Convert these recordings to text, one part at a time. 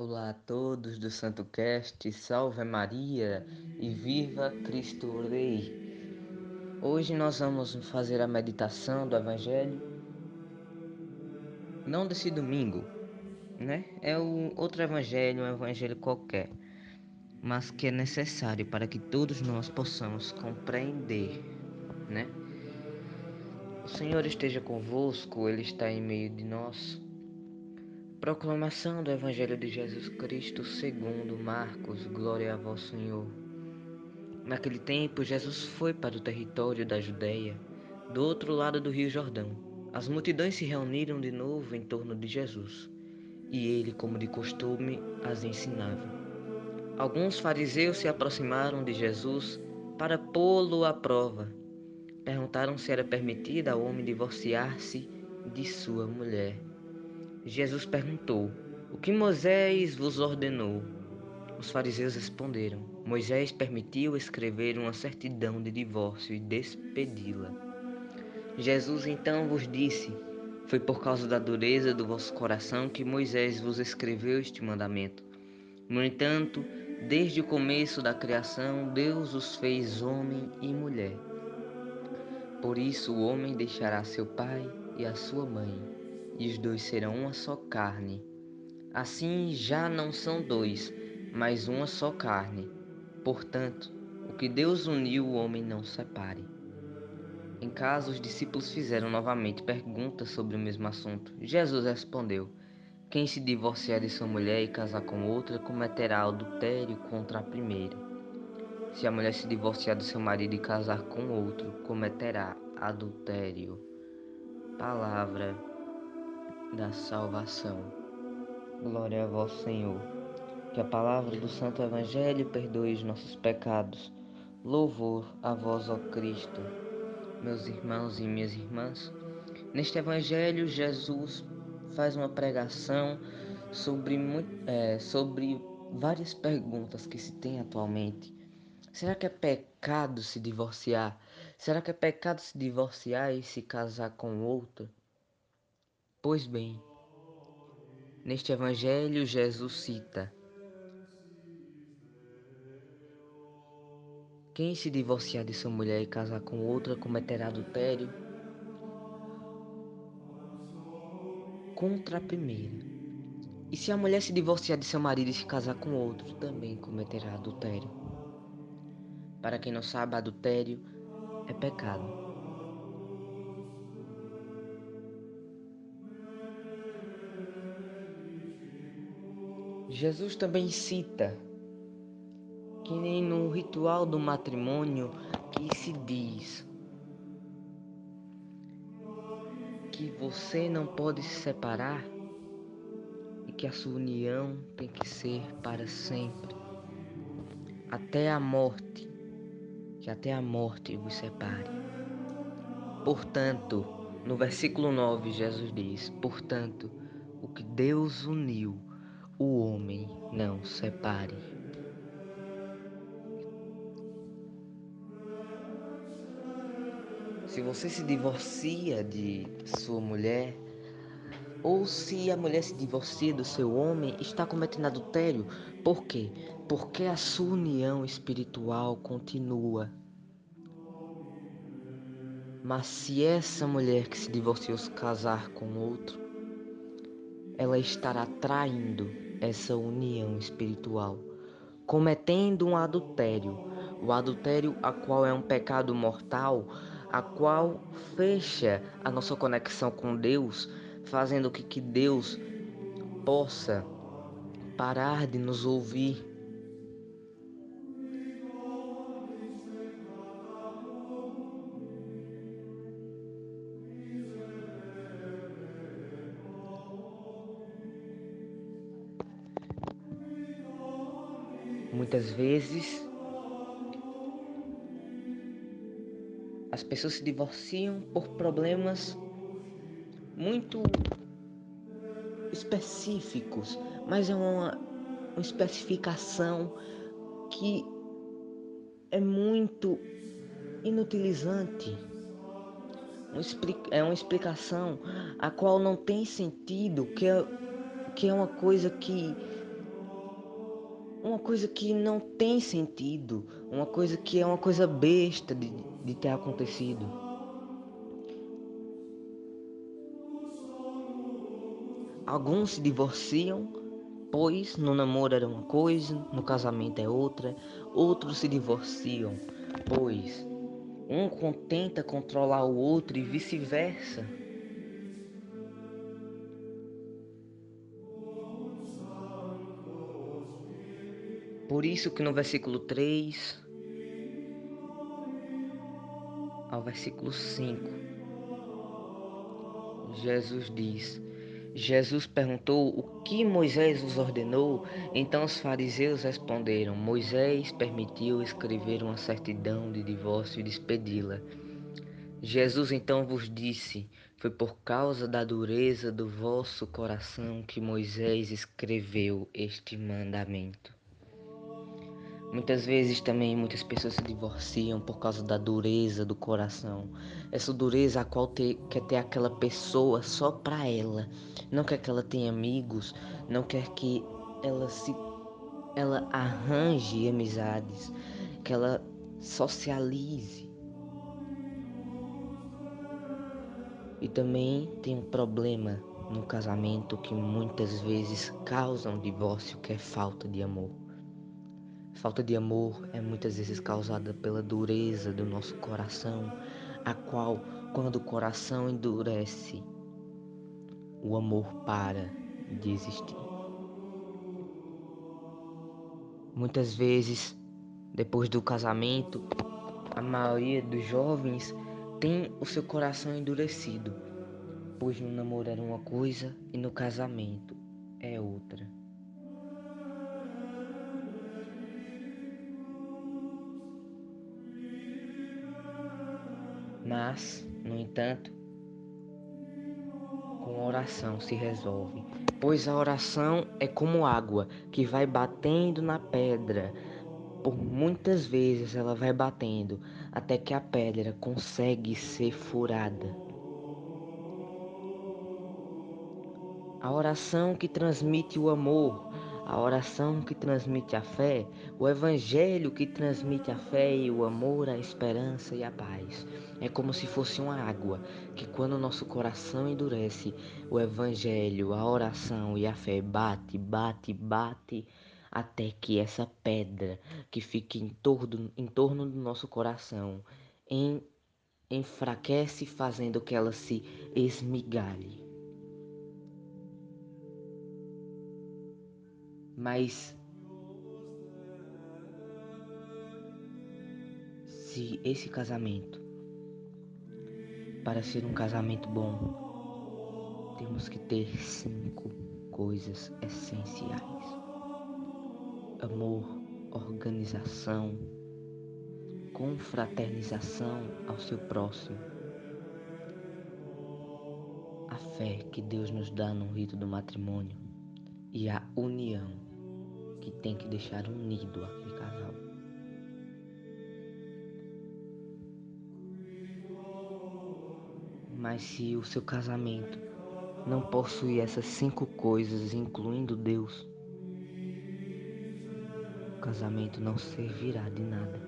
Olá a todos do Santo Cast, salve Maria e viva Cristo Rei. Hoje nós vamos fazer a meditação do Evangelho, não desse domingo, né? É o outro Evangelho, um Evangelho qualquer, mas que é necessário para que todos nós possamos compreender, né? O Senhor esteja convosco, Ele está em meio de nós. Proclamação do Evangelho de Jesus Cristo segundo Marcos, glória a vós, Senhor. Naquele tempo, Jesus foi para o território da Judéia, do outro lado do rio Jordão. As multidões se reuniram de novo em torno de Jesus, e ele, como de costume, as ensinava. Alguns fariseus se aproximaram de Jesus para pô-lo à prova. Perguntaram se era permitida ao homem divorciar-se de sua mulher. Jesus perguntou: O que Moisés vos ordenou? Os fariseus responderam: Moisés permitiu escrever uma certidão de divórcio e despedi-la. Jesus então vos disse: Foi por causa da dureza do vosso coração que Moisés vos escreveu este mandamento. No entanto, desde o começo da criação, Deus os fez homem e mulher. Por isso o homem deixará seu pai e a sua mãe e os dois serão uma só carne. Assim já não são dois, mas uma só carne. Portanto, o que Deus uniu, o homem não separe. Em casa, os discípulos fizeram novamente perguntas sobre o mesmo assunto. Jesus respondeu: Quem se divorciar de sua mulher e casar com outra cometerá adultério contra a primeira. Se a mulher se divorciar do seu marido e casar com outro, cometerá adultério. Palavra da salvação. Glória a vós, Senhor. Que a palavra do Santo Evangelho perdoe os nossos pecados. Louvor a vós, ó Cristo. Meus irmãos e minhas irmãs, neste Evangelho, Jesus faz uma pregação sobre, é, sobre várias perguntas que se tem atualmente. Será que é pecado se divorciar? Será que é pecado se divorciar e se casar com outra? Pois bem, neste Evangelho, Jesus cita: Quem se divorciar de sua mulher e casar com outra cometerá adultério contra a primeira. E se a mulher se divorciar de seu marido e se casar com outro, também cometerá adultério. Para quem não sabe, adultério é pecado. Jesus também cita que nem no ritual do matrimônio que se diz que você não pode se separar e que a sua união tem que ser para sempre, até a morte, que até a morte vos separe. Portanto, no versículo 9, Jesus diz: Portanto, o que Deus uniu, o homem não separe. Se você se divorcia de sua mulher, ou se a mulher se divorcia do seu homem, está cometendo adultério. Por quê? Porque a sua união espiritual continua. Mas se essa mulher que se divorciou se casar com outro, ela estará traindo essa união espiritual, cometendo um adultério, o adultério a qual é um pecado mortal, a qual fecha a nossa conexão com Deus, fazendo que, que Deus possa parar de nos ouvir Muitas vezes as pessoas se divorciam por problemas muito específicos, mas é uma, uma especificação que é muito inutilizante. É uma explicação a qual não tem sentido, que é, que é uma coisa que uma coisa que não tem sentido, uma coisa que é uma coisa besta de, de ter acontecido. Alguns se divorciam, pois no namoro era uma coisa, no casamento é outra. Outros se divorciam, pois um tenta controlar o outro e vice-versa. Por isso que no versículo 3 ao versículo 5, Jesus diz: Jesus perguntou o que Moisés os ordenou. Então os fariseus responderam: Moisés permitiu escrever uma certidão de divórcio e despedi-la. Jesus então vos disse: Foi por causa da dureza do vosso coração que Moisés escreveu este mandamento. Muitas vezes também muitas pessoas se divorciam por causa da dureza do coração. Essa dureza a qual te, quer ter aquela pessoa só para ela. Não quer que ela tenha amigos, não quer que ela se ela arranje amizades, que ela socialize. E também tem um problema no casamento que muitas vezes causa um divórcio, que é falta de amor. Falta de amor é muitas vezes causada pela dureza do nosso coração, a qual, quando o coração endurece, o amor para de existir. Muitas vezes, depois do casamento, a maioria dos jovens tem o seu coração endurecido, pois no namoro era uma coisa e no casamento é outra. Mas, no entanto, com oração se resolve, pois a oração é como água que vai batendo na pedra. Por muitas vezes ela vai batendo até que a pedra consegue ser furada. A oração que transmite o amor a oração que transmite a fé, o evangelho que transmite a fé e o amor, a esperança e a paz. É como se fosse uma água que quando o nosso coração endurece, o evangelho, a oração e a fé bate, bate, bate até que essa pedra que fica em torno, em torno do nosso coração enfraquece, fazendo que ela se esmigalhe. Mas se esse casamento, para ser um casamento bom, temos que ter cinco coisas essenciais: amor, organização, confraternização ao seu próximo, a fé que Deus nos dá no rito do matrimônio e a união que tem que deixar unido aquele casal. Mas se o seu casamento não possui essas cinco coisas, incluindo Deus, o casamento não servirá de nada,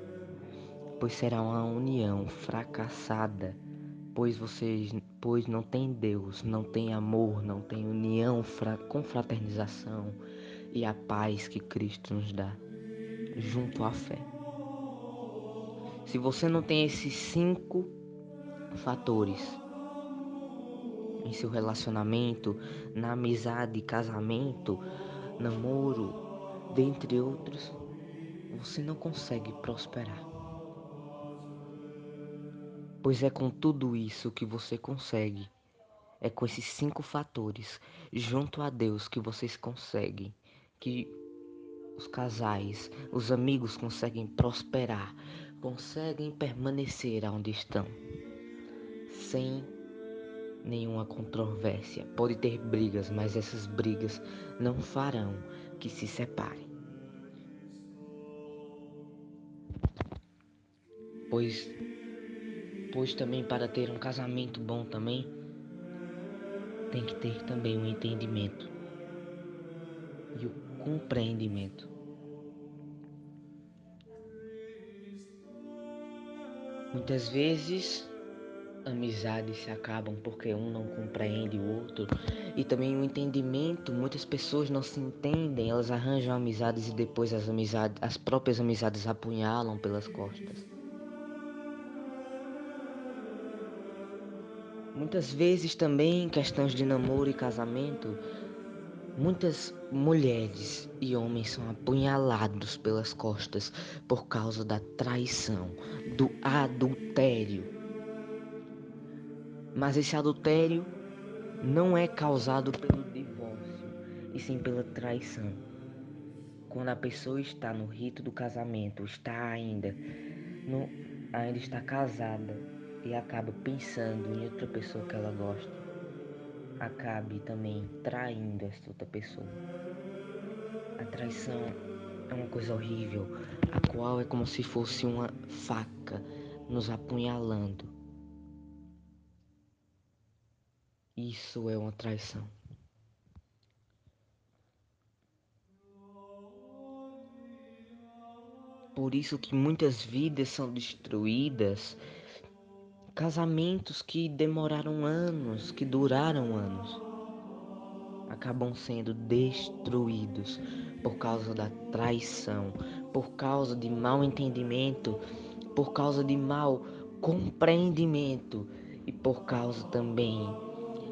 pois será uma união fracassada, pois vocês, pois não tem Deus, não tem amor, não tem união, com fraternização e a paz que Cristo nos dá, junto à fé. Se você não tem esses cinco fatores em seu relacionamento, na amizade, casamento, namoro, dentre outros, você não consegue prosperar. Pois é com tudo isso que você consegue. É com esses cinco fatores, junto a Deus, que vocês conseguem que os casais, os amigos conseguem prosperar, conseguem permanecer onde estão, sem nenhuma controvérsia. Pode ter brigas, mas essas brigas não farão que se separem. Pois, pois também para ter um casamento bom também tem que ter também um entendimento compreendimento. Muitas vezes amizades se acabam porque um não compreende o outro e também o entendimento, muitas pessoas não se entendem, elas arranjam amizades e depois as amizades, as próprias amizades apunhalam pelas costas. Muitas vezes também em questões de namoro e casamento, muitas mulheres e homens são apunhalados pelas costas por causa da traição, do adultério. Mas esse adultério não é causado pelo divórcio, e sim pela traição. Quando a pessoa está no rito do casamento, está ainda no, ainda está casada e acaba pensando em outra pessoa que ela gosta, acabe também traindo essa outra pessoa. A traição é uma coisa horrível, a qual é como se fosse uma faca nos apunhalando. Isso é uma traição. Por isso que muitas vidas são destruídas Casamentos que demoraram anos, que duraram anos, acabam sendo destruídos por causa da traição, por causa de mal entendimento, por causa de mal compreendimento e por causa também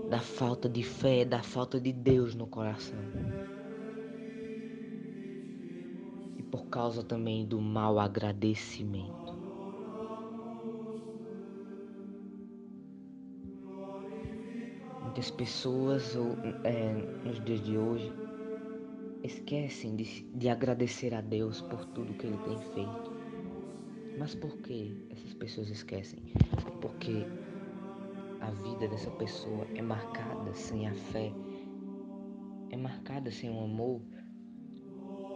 da falta de fé, da falta de Deus no coração. E por causa também do mal agradecimento. Muitas pessoas é, nos dias de hoje esquecem de, de agradecer a Deus por tudo que Ele tem feito. Mas por que essas pessoas esquecem? Porque a vida dessa pessoa é marcada sem a fé, é marcada sem o amor,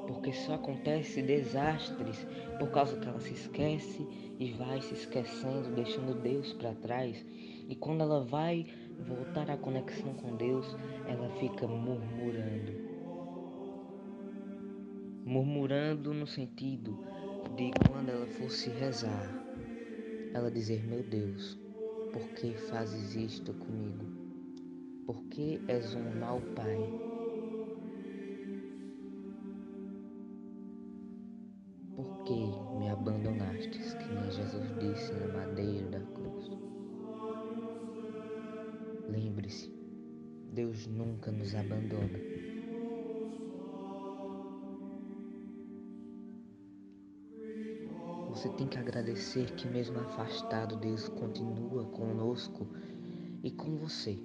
porque só acontece desastres por causa que ela se esquece e vai se esquecendo, deixando Deus para trás. E quando ela vai voltar à conexão com Deus, ela fica murmurando. Murmurando no sentido de quando ela fosse rezar, ela dizer: Meu Deus, por que fazes isto comigo? Por que és um mau pai? Por que me abandonastes? Que nem Jesus disse na madeira da cruz. Lembre-se, Deus nunca nos abandona. Você tem que agradecer que, mesmo afastado, Deus continua conosco e com você.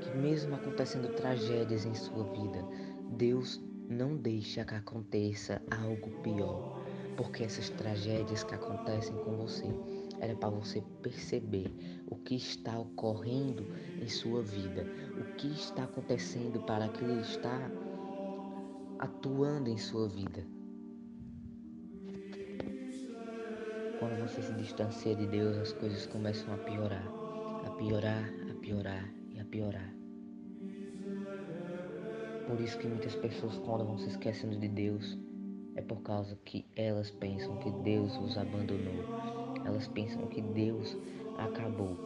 Que, mesmo acontecendo tragédias em sua vida, Deus não deixa que aconteça algo pior, porque essas tragédias que acontecem com você era para você perceber o que está ocorrendo em sua vida, o que está acontecendo para que Ele está atuando em sua vida. Quando você se distancia de Deus, as coisas começam a piorar, a piorar, a piorar e a piorar. Por isso que muitas pessoas quando vão se esquecendo de Deus, é por causa que elas pensam que Deus os abandonou elas pensam que Deus acabou,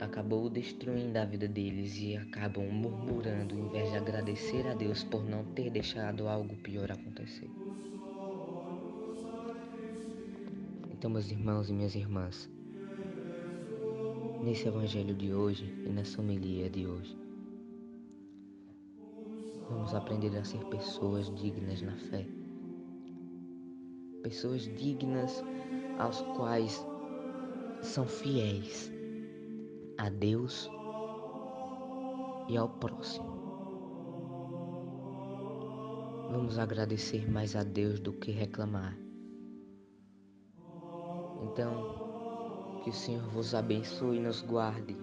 acabou destruindo a vida deles e acabam murmurando em vez de agradecer a Deus por não ter deixado algo pior acontecer. Então, meus irmãos e minhas irmãs, nesse evangelho de hoje e nessa homilia de hoje, vamos aprender a ser pessoas dignas na fé. Pessoas dignas aos quais são fiéis a Deus e ao próximo. Vamos agradecer mais a Deus do que reclamar. Então, que o Senhor vos abençoe e nos guarde,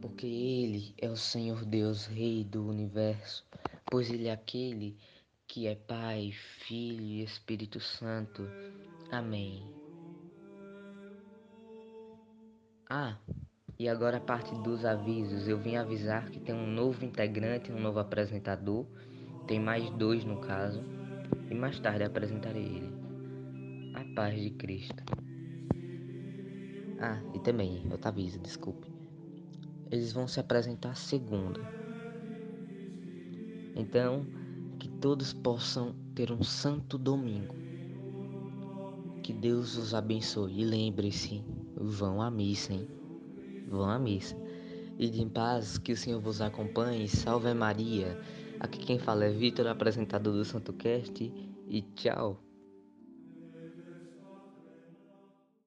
porque Ele é o Senhor Deus, Rei do universo, pois Ele é aquele que é Pai, Filho e Espírito Santo. Amém. Ah, e agora a parte dos avisos. Eu vim avisar que tem um novo integrante, um novo apresentador. Tem mais dois no caso. E mais tarde apresentarei ele. A paz de Cristo. Ah, e também, eu te aviso, desculpe. Eles vão se apresentar segunda. Então, que todos possam ter um santo domingo. Que Deus os abençoe. E lembre-se, vão à missa, hein? Vão à missa. E de paz, que o Senhor vos acompanhe. Salve Maria. Aqui quem fala é Vitor, apresentador do Santo Cast. E tchau.